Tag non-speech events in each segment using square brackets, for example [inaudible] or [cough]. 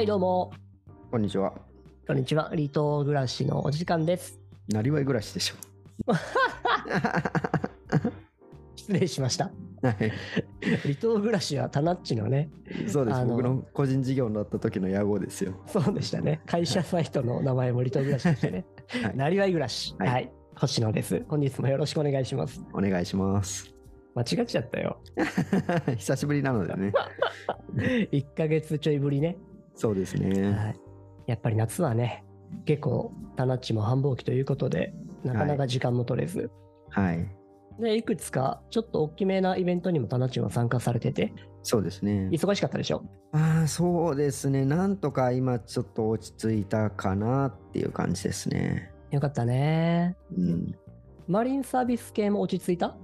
はい、どうも。こんにちは。こんにちは。離島暮らしのお時間です。なりわい暮らしでしょ。[laughs] 失礼しました。はい。離島暮らしはタナッチのね、そうです。あの僕の個人事業になった時の野号ですよ。そうでしたね。会社サイトの名前も離島暮らしでしたね。[laughs] はいなりわい暮らし。は。はいい星野です。本日もよろしくお願いします。お願いします。間違っちゃったよ。[laughs] 久しぶりなのでね。1ヶ月ちょいぶりね。そうですね。はい。やっぱり夏はね、結構タナッチも繁忙期ということで、なかなか時間も取れず。はい。で、いくつかちょっと大きめなイベントにもタナッチも参加されてて、そうですね。忙しかったでしょ？ああ、そうですね。なんとか今ちょっと落ち着いたかなっていう感じですね。よかったね。うん。マリンサービス系も落ち着いた？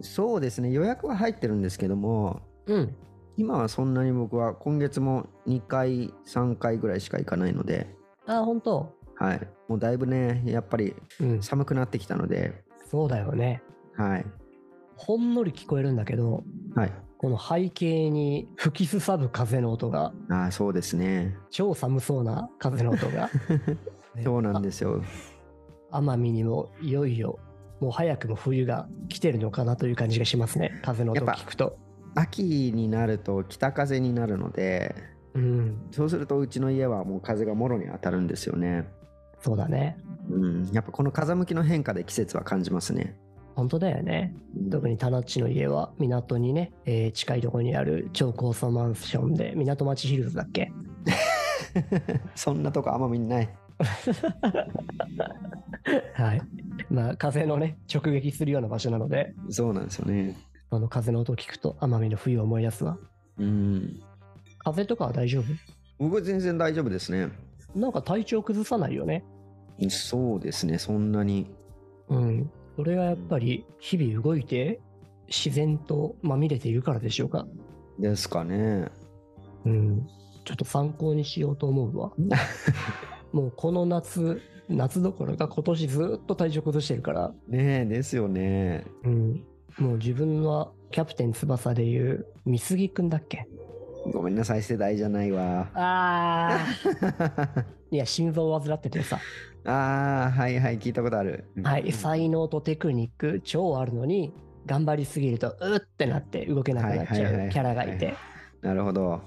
そうですね。予約は入ってるんですけども、うん。今はそんなに僕は今月も2回、3回ぐらいしか行かないので、あ、本当？はい。もうだいぶね、やっぱりうん。寒くなってきたので、そうだよね。はい。ほんのり聞こえるんだけど、はい。この背景に吹きすさぶ風の音が、ああ、そうですね。超寒そうな風の音が。[laughs] ねそうなんですよ。奄美にもいよいよ、もう早くも冬が来てるのかなという感じがしますね。風の音を聞くと。秋になると北風になるので、うん。そうするとうちの家はもう風がもろに当たるんですよね。そうだね。うん。やっぱこの風向きの変化で季節は感じますね。本当だよね。うん特に田ナッチの家は港にね、えー近いところにある超高層マンションで港町ヒルズだっけ？[laughs] そんなとこ奄美にない。[laughs] はい。まあ風のね、直撃するような場所なので、そうなんですよね。あの風の音を聞くと奄美の冬を思い出すわ。うん。風とかは大丈夫？僕は全然大丈夫ですね。なんか体調崩さないよね。そうですね。そんなに。うん。それはやっぱり日々動いて自然とまみれているからでしょうか。ですかね。うん。ちょっと参考にしようと思うわ。[laughs] もうこの夏、夏どころか今年ずっと体調崩してるから、ねえ、ですよね。うん。もう自分はキャプテン翼でいう美杉くんだっけ？ごめんなさい、世代じゃないわ。ああ。[laughs] いや、心臓を患っててさ。ああ、はいはい、聞いたことある。はい。才能とテクニック超あるのに、頑張りすぎると、うってなって動けなくなっちゃうキャラがいて。なるほど。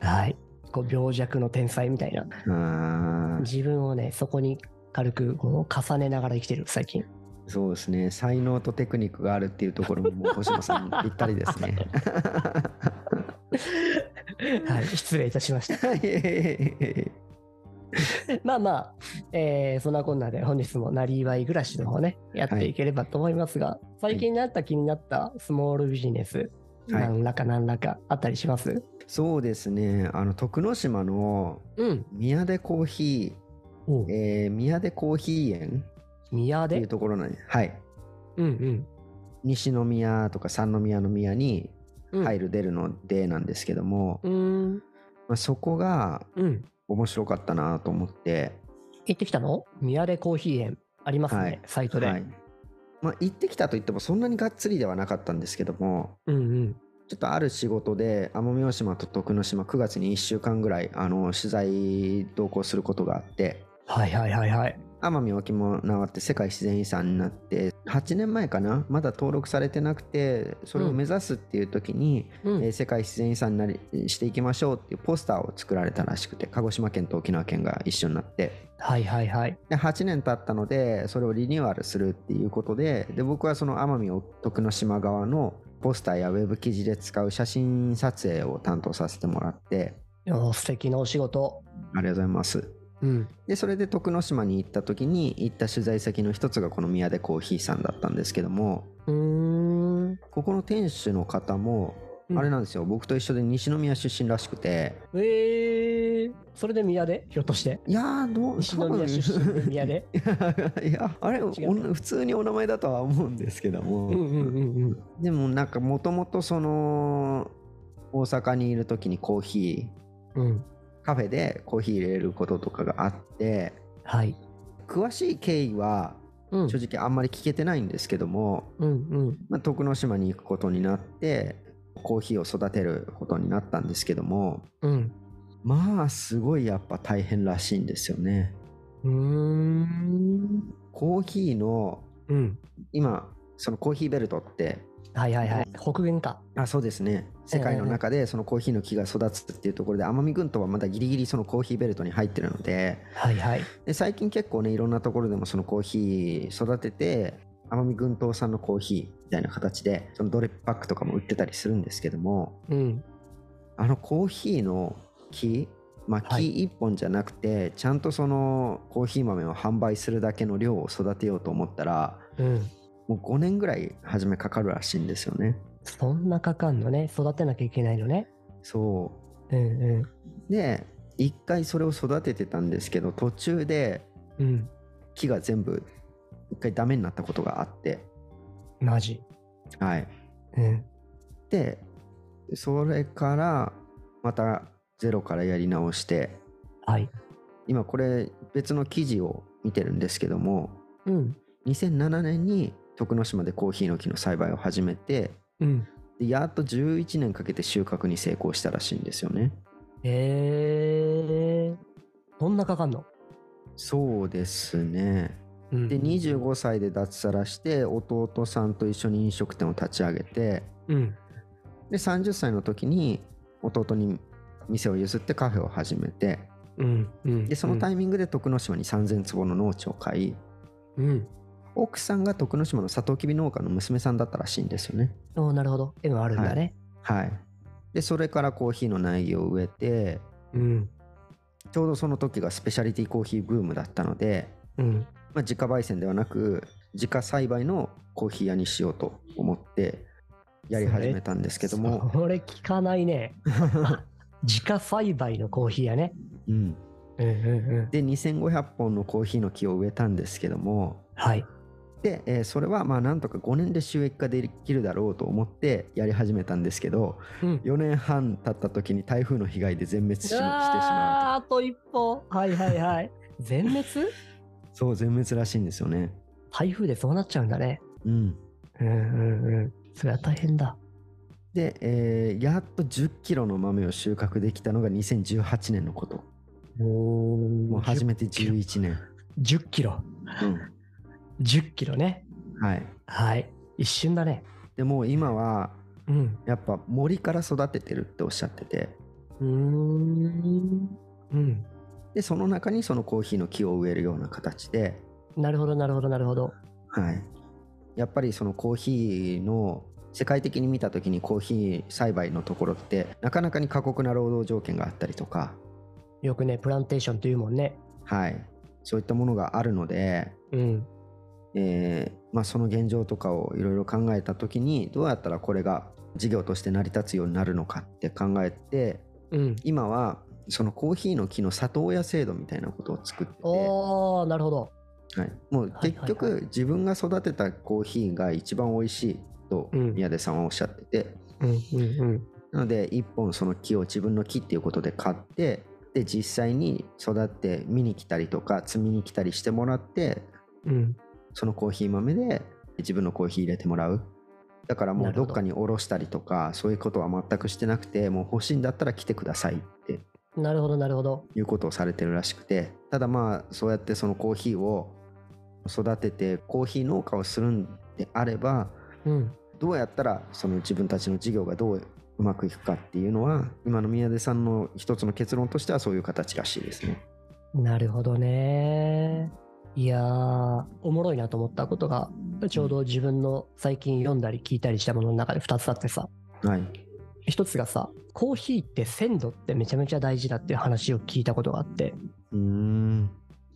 はい。こう病弱の天才みたいな。自分をね、そこに軽くこう重ねながら生きてる、最近。そうですね。才能とテクニックがあるっていうところも、もう星野さんに [laughs] ぴったりですね。[laughs] はい。失礼いたしました。[laughs] まあまあ、えーそんなこんなで本日もなりわい暮らしの方ね、やっていければと思いますが、最近になった気になったスモールビジネス、はい何らか何らかあったりします？そうですね。あの、徳之島のうん。宮出コーヒおー、えー宮出コーヒー園宮で？っていうところなんで、はい。うん西宮とか三宮の宮にうん。入る出るのでなんですけども、うーん。まあ、そこがうん。面白かったなと思って、行ってきたの？宮出コーヒー園ありますね、はいサイトで。はい。まあ、行ってきたといってもそんなにがっつりではなかったんですけども、うんうん。ちょっとある仕事で奄美大島と徳之島9月に1週間ぐらいあの取材同行することがあってはいはいはいはい。奄美沖縄って世界自然遺産になって8年前かなまだ登録されてなくてそれを目指すっていう時に、うん。えー世界自然遺産になりしていきましょうっていうポスターを作られたらしくて鹿児島県と沖縄県が一緒になってはいはいはい。で8年経ったのでそれをリニューアルするっていうことでで僕はその奄美徳之島側のポスターやウェブ記事で使う写真撮影を担当させてもらって素敵なお仕事。ありがとうございますうん。でそれで徳之島に行った時に行った取材先の一つがこの宮出コーヒーさんだったんですけども。ここの店主の方もうんあれなんですよ、僕と一緒で西宮出身らしくてえー、それで宮出？ひょっとして。いやーどう西宮出身で宮出？[laughs] いやあれ普通にお名前だとは思うんですけども、うんうんうんうん。でもなんかもともとその大阪にいる時にコーヒーうん。カフェでコーヒー入れることとかがあってはい。詳しい経緯はうん。正直あんまり聞けてないんですけども、うんうん。まあ、徳之島に行くことになってコーヒーを育てることになったんですけどもうん。まあすごいやっぱ大変らしいんですよねうーん。コーヒーのうん。今そのコーヒーベルトってはいはいはい。北限か。あそうですね世界の中でそのコーヒーの木が育つっていうところで奄美群島はまだギリギリそのコーヒーベルトに入ってるのではいはい。で最近結構ねいろんなところでもそのコーヒー育てて奄美群島産のコーヒーみたいな形でそのドリップパックとかも売ってたりするんですけどもうん。あのコーヒーの木まあはい木1本じゃなくて、ちゃんとそのコーヒー豆を販売するだけの量を育てようと思ったらうん。もう5年ぐらい初めかかるらしいんですよねそんなかかんのね。育てなきゃいけないのね。そううんうで一回それを育ててたんですけど途中で。木が全部一回ダメになったことがあってマジ。はいうん。でそれからまたゼロからやり直してはい。今これ別の記事を見てるんですけどもうん。2007年に徳之島でコーヒーの木の栽培を始めてうん。でやっと11年かけて収穫に成功したらしいんですよねえー。そんなかかんの？そうですねうん。で25歳で脱サラして弟さんと一緒に飲食店を立ち上げてうん。で30歳の時に弟に店を譲ってカフェを始めてうん。うん。でそのタイミングで徳之島に3000坪の農地を買いうん。奥さんが徳之島のサトウキビ農家の娘さんだったらしいんですよねおーなるほど。絵もあるんだね。はいでそれからコーヒーの苗木を植えてうん。ちょうどその時がスペシャリティコーヒーブームだったので、うん。まあ、自家焙煎ではなく自家栽培のコーヒー屋にしようと思ってやり始めたんですけども、それ聞かないね。[laughs] 自家栽培のコーヒーやね。うん、うんうんうん。で2500本のコーヒーの木を植えたんですけどもはい。で、えーそれはまあなんとか5年で収益化できるだろうと思ってやり始めたんですけどうん。4年半経った時に台風の被害で全滅ししてしまうあと一歩。はいはいはい。全滅？と [laughs] そう全滅らしいんですよね台風でそうなっちゃうんだね。うんうんうんうん。それは大変だ。で、えーやっと1 0キロの豆を収穫できたのが2018年のことおもう初めて11年、10キロ？うん10キロね。はいはい。一瞬だね。でもう今はうん。やっぱ森から育ててるっておっしゃっててうーん。うん。でその中にそのコーヒーの木を植えるような形で、なるほどなるほどなるほど。はい、やっぱりそのコーヒーの世界的に見た時にコーヒー栽培のところってなかなかに過酷な労働条件があったりとか、よくね、プランテーションっていうもんね。はい、そういったものがあるので、うん。えーまあ、その現状とかをいろいろ考えた時にどうやったらこれが事業として成り立つようになるのかって考えてうん。今はそのコーヒーの木の里親制度みたいなことを作ってて、おー、なるほど。はい、もう結局自分が育てたコーヒーが一番美味しいとうん宮出さんはおっしゃってて、うんうんうん。なので一本その木を自分の木っていうことで買ってで実際に育って見に来たりとか摘みに来たりしてもらってうん。そのコーヒー豆で自分のコーヒー入れてもらうだからもうどっかにおろしたりとかそういうことは全くしてなくてもう欲しいんだったら来てくださいってなるほどなるほど。いうことをされてるらしくてただまあそうやってそのコーヒーを育ててコーヒー農家をするんであればうん。どうやったらその自分たちの事業がどううまくいくかっていうのは今の宮出さんの一つの結論としてはそういう形らしいですね。なるほどね。いやー、おもろいなと思ったことが、ちょうど自分の最近読んだり聞いたりしたものの中で2つあってさ、はい。一つがさ、コーヒーって鮮度ってめちゃめちゃ大事だっていう話を聞いたことがあって、うーん。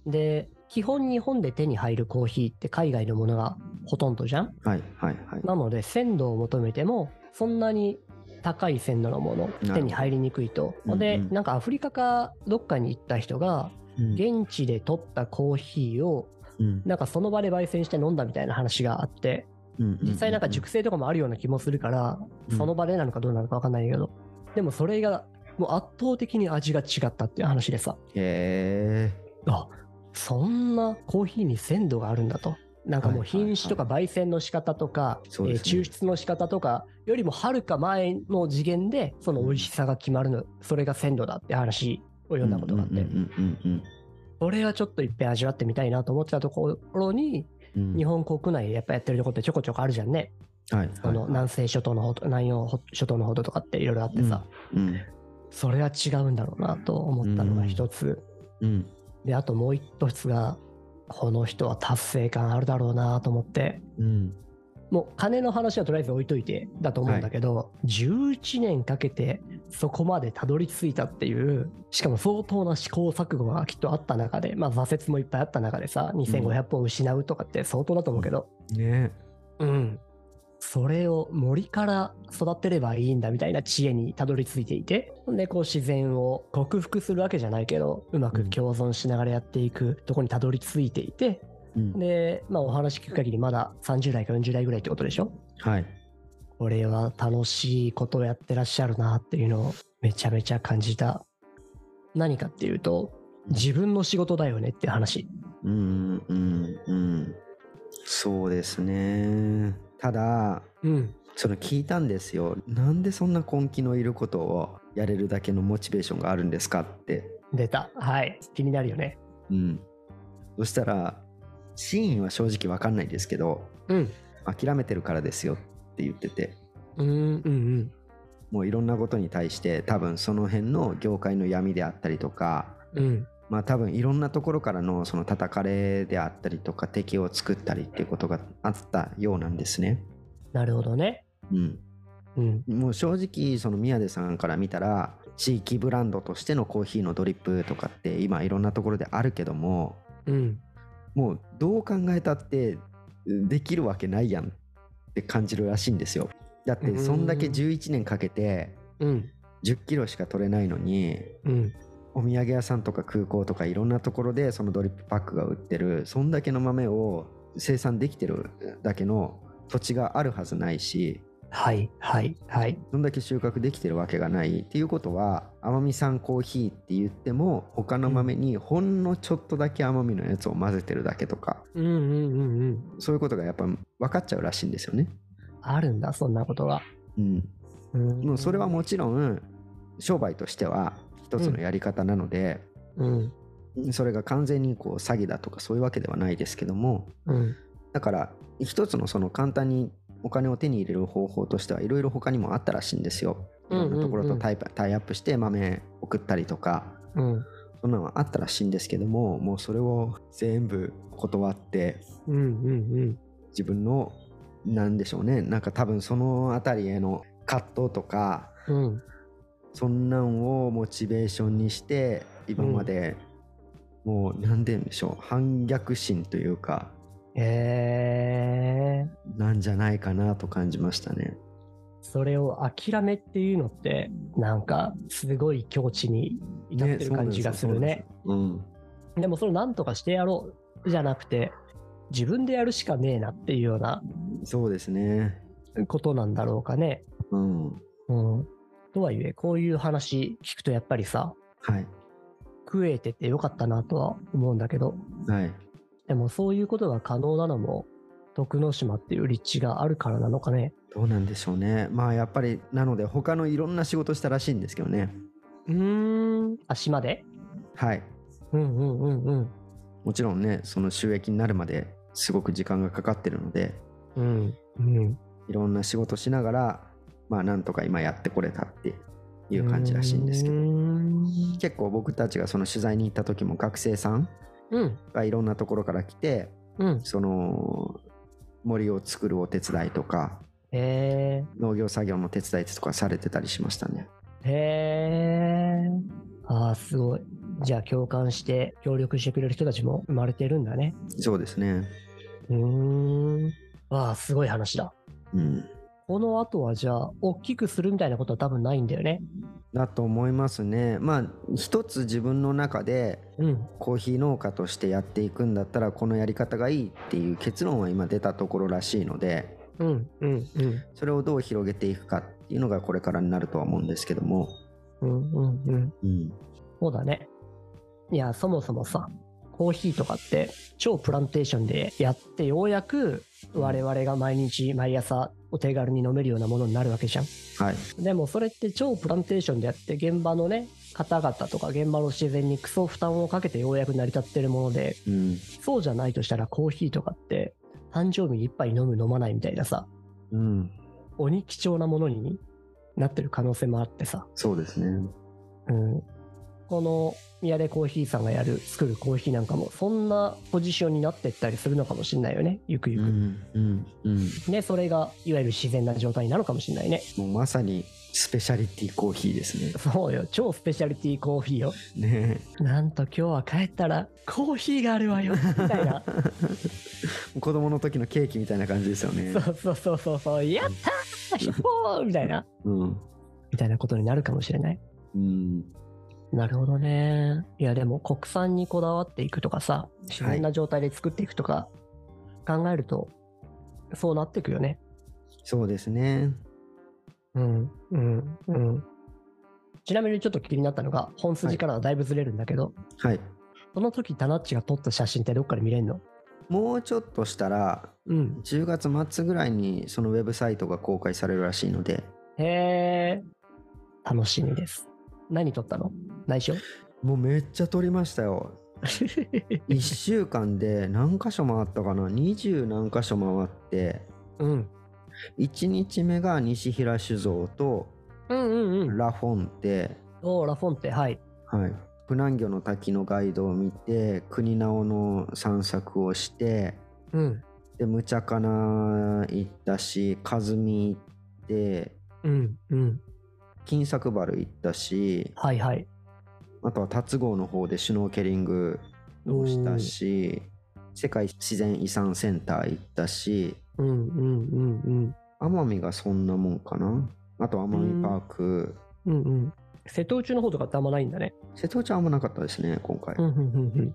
で、基本日本で手に入るコーヒーって海外のものがほとんどじゃんはいはいはい。なので鮮度を求めてもそんなに高い鮮度のものど手に入りにくいと。うんうんでなんかアフリカかどっかに行った人がうん現地で取ったコーヒーをうん。なんかその場で焙煎して飲んだみたいな話があってうん実際なんか熟成とかもあるような気もするからうん。その場でなのかどうなのか分かんないけど。でもそれがもう圧倒的に味が違ったっていう話でさ。へえ。あそんなコーヒーに鮮度があるんだと。なんかもう品種とか焙煎の仕方とか、抽出の仕方とかよりもはるか前の次元でその美味しさが決まるの、それが鮮度だって話を読んだことがあって、これはちょっといっぺん味わってみたいなと思ってたところに、うん。うん日本国内でやっぱやってるとこってちょこちょこあるじゃんね。はいその南西諸島のほど、南洋諸島のほどとかっていろいろあってさ、うんそれは違うんだろうなと思ったのが一つ。うん。で、あともう一つが、この人は達成感あるだろうなと思って、うんもう金の話はとりあえず置いといてだと思うんだけど、11年かけてそこまでたどり着いたっていう、しかも相当な試行錯誤がきっとあった中で、まあ挫折もいっぱいあった中でさ、2500本失うとかって相当だと思うけど、ね。うん。それを森から育てればいいんだみたいな知恵にたどり着いていて、で、こう自然を克服するわけじゃないけど、うまく共存しながらやっていくとこにたどり着いていて、うんで、まあお話聞く限りまだ30代か40代ぐらいってことでしょ？はいこれは楽しいことをやってらっしゃるなっていうのをめちゃめちゃ感じた。何かっていうと、自分の仕事だよねっていう話。うんうんうんそうですねただうん。その聞いたんですよなんでそんな根気のいることをやれるだけのモチベーションがあるんですかって出た。はい。気になるよね。うんそしたら真意は正直わかんないですけどうん。諦めてるからですよって言っててうんうんうん。もういろんなことに対して多分その辺の業界の闇であったりとかうん。まあ多分いろんなところからのその叩かれであったりとか敵を作ったりっていうことがあったようなんですね。なるほどね。うん、うん。もう正直その宮出さんから見たら地域ブランドとしてのコーヒーのドリップとかって今いろんなところであるけどもうん。もうどう考えたってできるわけないやんって感じるらしいんですよ。だってそんだけ11年かけてうん。10キロしか取れないのにうん。お土産屋さんとか空港とかいろんなところでそのドリップパックが売ってるそんだけの豆を生産できてるだけの土地があるはずないしはい。はい。はい。そんだけ収穫できてるわけがないっていうことは甘み産コーヒーって言っても他の豆にほんのちょっとだけ甘みのやつを混ぜてるだけとかうんうんうんうん。そういうことがやっぱ分かっちゃうらしいんですよね。あるんだ、そんなことが。うん、うんもうそれはもちろん商売としては一つのやり方なので、うん。それが完全にこう詐欺だとかそういうわけではないですけどもうん。だから一つのその簡単にお金を手に入れる方法としてはいろいろ他にもあったらしいんですよ。いろんなところとタイ,、タイアップして豆送ったりとかうん。そんなのはあったらしいんですけどももうそれを全部断ってうん。うん。自分のなんでしょうねなんか多分その辺りへの葛藤とかうん。そんなんをモチベーションにして今まで、もう何て言うんでしょう反逆心というかえー、なんじゃないかなと感じましたね。それを諦めっていうのって、なんか、すごい境地に至ってる感じがするね。そうなんでもそれをなんとかしてやろうじゃなくて、自分でやるしかねえなっていうようなうん、そうですね。ことなんだろうかね。うん。うん。とはいえ、こういう話聞くとやっぱりさ、はい。食えててよかったなとは思うんだけど、はい。でもそういうことが可能なのも、徳之島っていう立地があるからなのかね。どうなんでしょうね。まあやっぱりなので他のいろんな仕事したらしいんですけどね。うーん。あ、島で？はい。うんうんうんうん。もちろんね、その収益になるまですごく時間がかかってるので、うん。うん。いろんな仕事しながら、まあなんとか今やってこれたっていう感じらしいんですけど、結構僕たちがその取材に行った時も学生さん。がいろんなところから来て、うん。その森を作るお手伝いとか、へ農業作業の手伝いとかされてたりしましたね。え。へえ。ああ、すごい。じゃあ共感して協力してくれる人たちも生まれてるんだね。そうですね。うーん。わあ、すごい話だ。うん。この後はじゃあ、大きくするみたいなことは多分ないんだよね。だと思いますね。まあ一つ自分の中でうん。コーヒー農家としてやっていくんだったらこのやり方がいいっていう結論は今出たところらしいのでうん。うん。うん。それをどう広げていくかっていうのがこれからになるとは思うんですけども。うん。うん。うん。うん。そうだね。いや、そもそもさ、コーヒーとかって超プランテーションでやってようやく我々が毎日毎朝お手軽に飲めるようなものになるわけじゃん。はい。でもそれって超プランテーションでやって現場のね方々とか現場の自然にクソ負担をかけてようやく成り立ってるものでうん。そうじゃないとしたらコーヒーとかって誕生日に一杯飲む飲まないみたいなさうん。鬼貴重なものになってる可能性もあってさ、そうですね。うん、この宮出コーヒーさんがやる作るコーヒーなんかもそんなポジションになってったりするのかもしれないよねゆくゆく、うん。うん。うん。ねそれがいわゆる自然な状態になるかもしれないねもうまさにスペシャリティコーヒーですね。そうよ超スペシャリティコーヒーよね [laughs] なんと今日は帰ったらコーヒーがあるわよ [laughs] みたいな子供の時のケーキみたいな感じですよね。そうそうそうそうそうやったーみたいなうん。みたいなことになるかもしれないうん。なるほどね。いやでも国産にこだわっていくとかさ、自然な状態で作っていくとか考えると、そうなっていくよね。そうですね。うん、うん、うん。ちなみにちょっと気になったのが、本筋からはだいぶずれるんだけど、はい。その時タナッチが撮った写真ってどっかで見れんの？もうちょっとしたら、うん。10月末ぐらいにそのウェブサイトが公開されるらしいので、へえ、楽しみです。何撮ったの？内緒？もうめっちゃ撮りましたよ。[laughs] 1週間で何箇所回ったかな ?20 何箇所回って、うん。1日目が西平酒造とうんうんうん。ラフォンテ、おーラフォンテ、はい。はい。プナンギョの滝のガイドを見て、国直の散策をして、うん。で、ムチャカナ行ったし、カズミ行って、うんうん。金作原行ったし、はいはい。あとは達郷の方でシュノーケリングをしたし、世界自然遺産センター行ったし、うんうんうん奄美がそんなもんかな。あと奄美パーク、うん。うんうん。瀬戸内の方とかってあんまないんだね。瀬戸内はあんまなかったですね、今回。うんうんうんうん。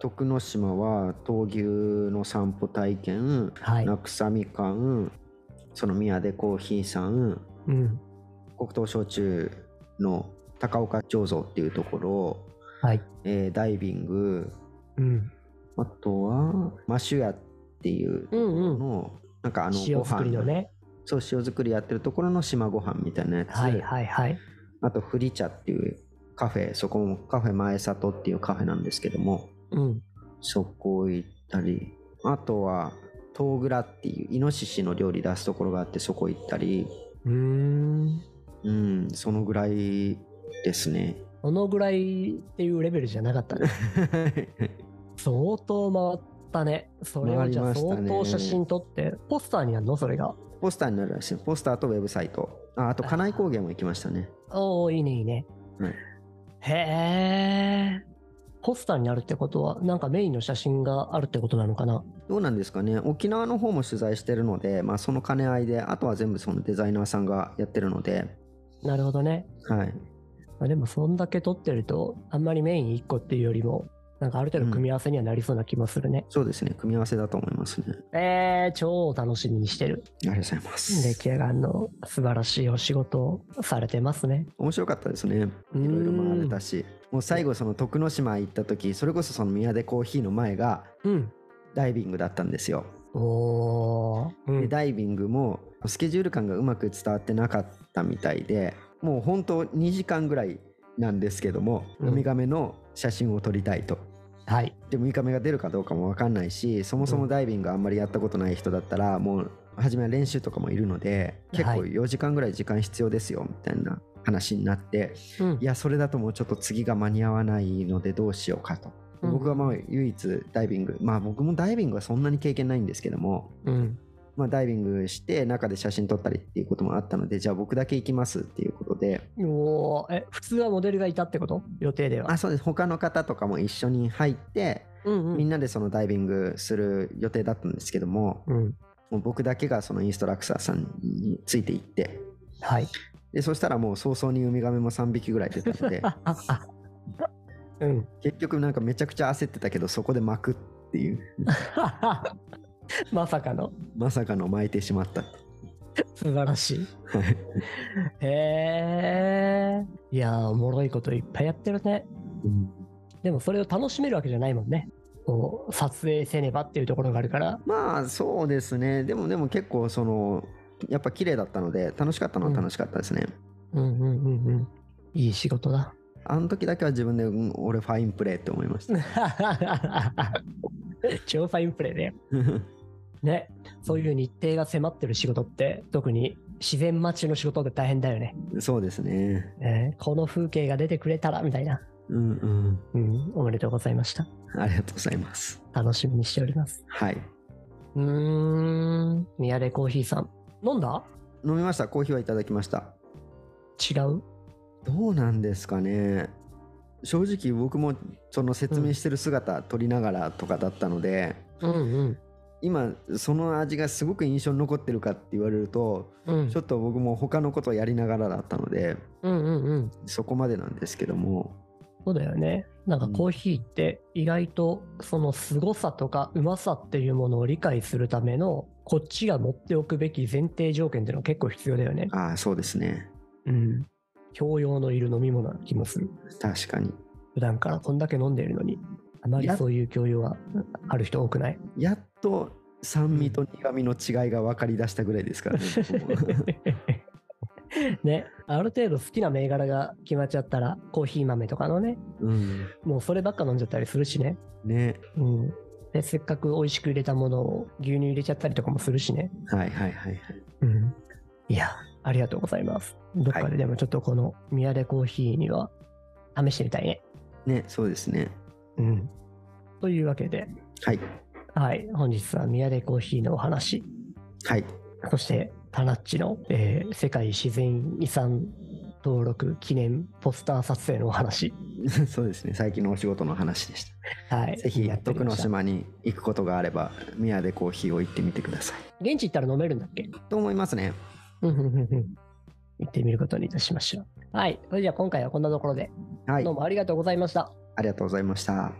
徳之島は闘牛の散歩体験、はい。ナクサみかん、その宮出コーヒーさん、うん。黒糖焼酎の高岡醸造っていうところ、はい。えーダイビング、うん。あとはマシュヤっていうところの、なんかあの塩作りのね。そう塩作りやってるところの島ご飯みたいなやつ、はいはいはい。あとフリ茶っていうカフェそこもカフェ前里っていうカフェなんですけどもうん。そこ行ったりあとはトウグラっていうイノシシの料理出すところがあってそこ行ったりうーん。うんそのぐらいですねこのぐらいっていうレベルじゃなかったね。[laughs] 相当回ったね。それをじゃあ相当写真撮って、ポスターになるの？それが。ポスターになるらしいポスターとウェブサイトああと金井高原も行きましたねおおいいねいいね。はいへえ。ポスターになるってことは、なんかメインの写真があるってことなのかな？どうなんですかね沖縄の方も取材してるので、まあ、その兼ね合いであとは全部そのデザイナーさんがやってるのでなるほどね。はいまあでもそんだけ撮ってると、あんまりメイン1個っていうよりも、なんかある程度組み合わせにはなりそうな気もするね。そうですね組み合わせだと思いますねえー、超楽しみにしてる。ありがとうございます出来上がるの素晴らしいお仕事をされてますね。面白かったですねいろいろ回れたしもう最後その徳之島行った時それこそその宮出コーヒーの前がうん。ダイビングだったんですよ、おー。うん。でダイビングもスケジュール感がうまく伝わってなかったみたいでもう本当2時間ぐらいなんですけども、うんウミガメの写真を撮りたいとはい。でウミガメが出るかどうかも分かんないしそもそもダイビングあんまりやったことない人だったらもう初めは練習とかもいるので結構はい4時間ぐらい時間必要ですよみたいな話になって、うんいやそれだともうちょっと次が間に合わないのでどうしようかと。うん僕はまあ唯一ダイビングまあ僕もダイビングはそんなに経験ないんですけども、うん。まあ、ダイビングして中で写真撮ったりっていうこともあったのでじゃあ僕だけ行きますっていうことでおーえ、普通はモデルがいたってこと？予定では。あそうです他の方とかも一緒に入ってうんうん。みんなでそのダイビングする予定だったんですけどもうん。もう僕だけがそのインストラクターさんについていってはい。でそしたらもう早々にウミガメも3匹ぐらい出たので [laughs] うん。結局なんかめちゃくちゃ焦ってたけどそこで巻くっていう [laughs] [laughs] まさかのまさかの巻いてしまった素晴らしい。はいへえ。いやー、おもろいこといっぱいやってるね。うんでもそれを楽しめるわけじゃないもんね。こう撮影せねばっていうところがあるから。まあそうですねでもでも結構そのやっぱ綺麗だったので楽しかったのは楽しかったですね、うんうんうんうん。いい仕事だ。あの時だけは自分で、うん俺ファインプレーって思いました [laughs] 超ファインプレーだよ。[laughs] ね。そういう日程が迫ってる仕事って、特に自然待ちの仕事って大変だよね。そうですねねこの風景が出てくれたらみたいな。うんうんうん、おめでとうございました。ありがとうございます楽しみにしております。はいうーん、宮出コーヒーさん。飲んだ？飲みましたコーヒーはいただきました違う？どうなんですかね正直僕もその説明してる姿撮りながらとかだったので、うんうん。今その味がすごく印象に残ってるかって言われるとうんちょっと僕も他のことをやりながらだったのでうんうんうん。そこまでなんですけどもそうだよね。なんかコーヒーって意外とその凄さとかうまさっていうものを理解するためのこっちが持っておくべき前提条件っていうのは結構必要だよね。ああそうですねうん。教養のいる飲み物な気もする。確かに普段からこんだけ飲んでいるのに、あまりやそういう教養はある人多くない？やっと酸味と苦味の違いが分かりだしたぐらいですからね [laughs] ね、ある程度好きな銘柄が決まっちゃったら、コーヒー豆とかのね、うんもうそればっか飲んじゃったりするしね。ねうん。で、せっかく美味しく入れたものを牛乳入れちゃったりとかもするしね。はいはいはいはいうん。いや、ありがとうございます。どっかででもちょっとこの宮出コーヒーには試してみたいね。ねそうですねうん。というわけで、はいはい、本日は宮出コーヒーのお話、はい。そしてタナッチの、えー世界自然遺産登録記念ポスター撮影のお話、[laughs] そうですね。最近のお仕事の話でしはい、たぜひやってみ徳之島に行くことがあれば宮でコーヒーを行ってみてください。現地行ったら飲めるんだっけ？と思いますね。うんうんうんうん。行ってみることにいたしましょう。はい、それじゃあ今回はこんなところで、はい。どうもありがとうございました。ありがとうございました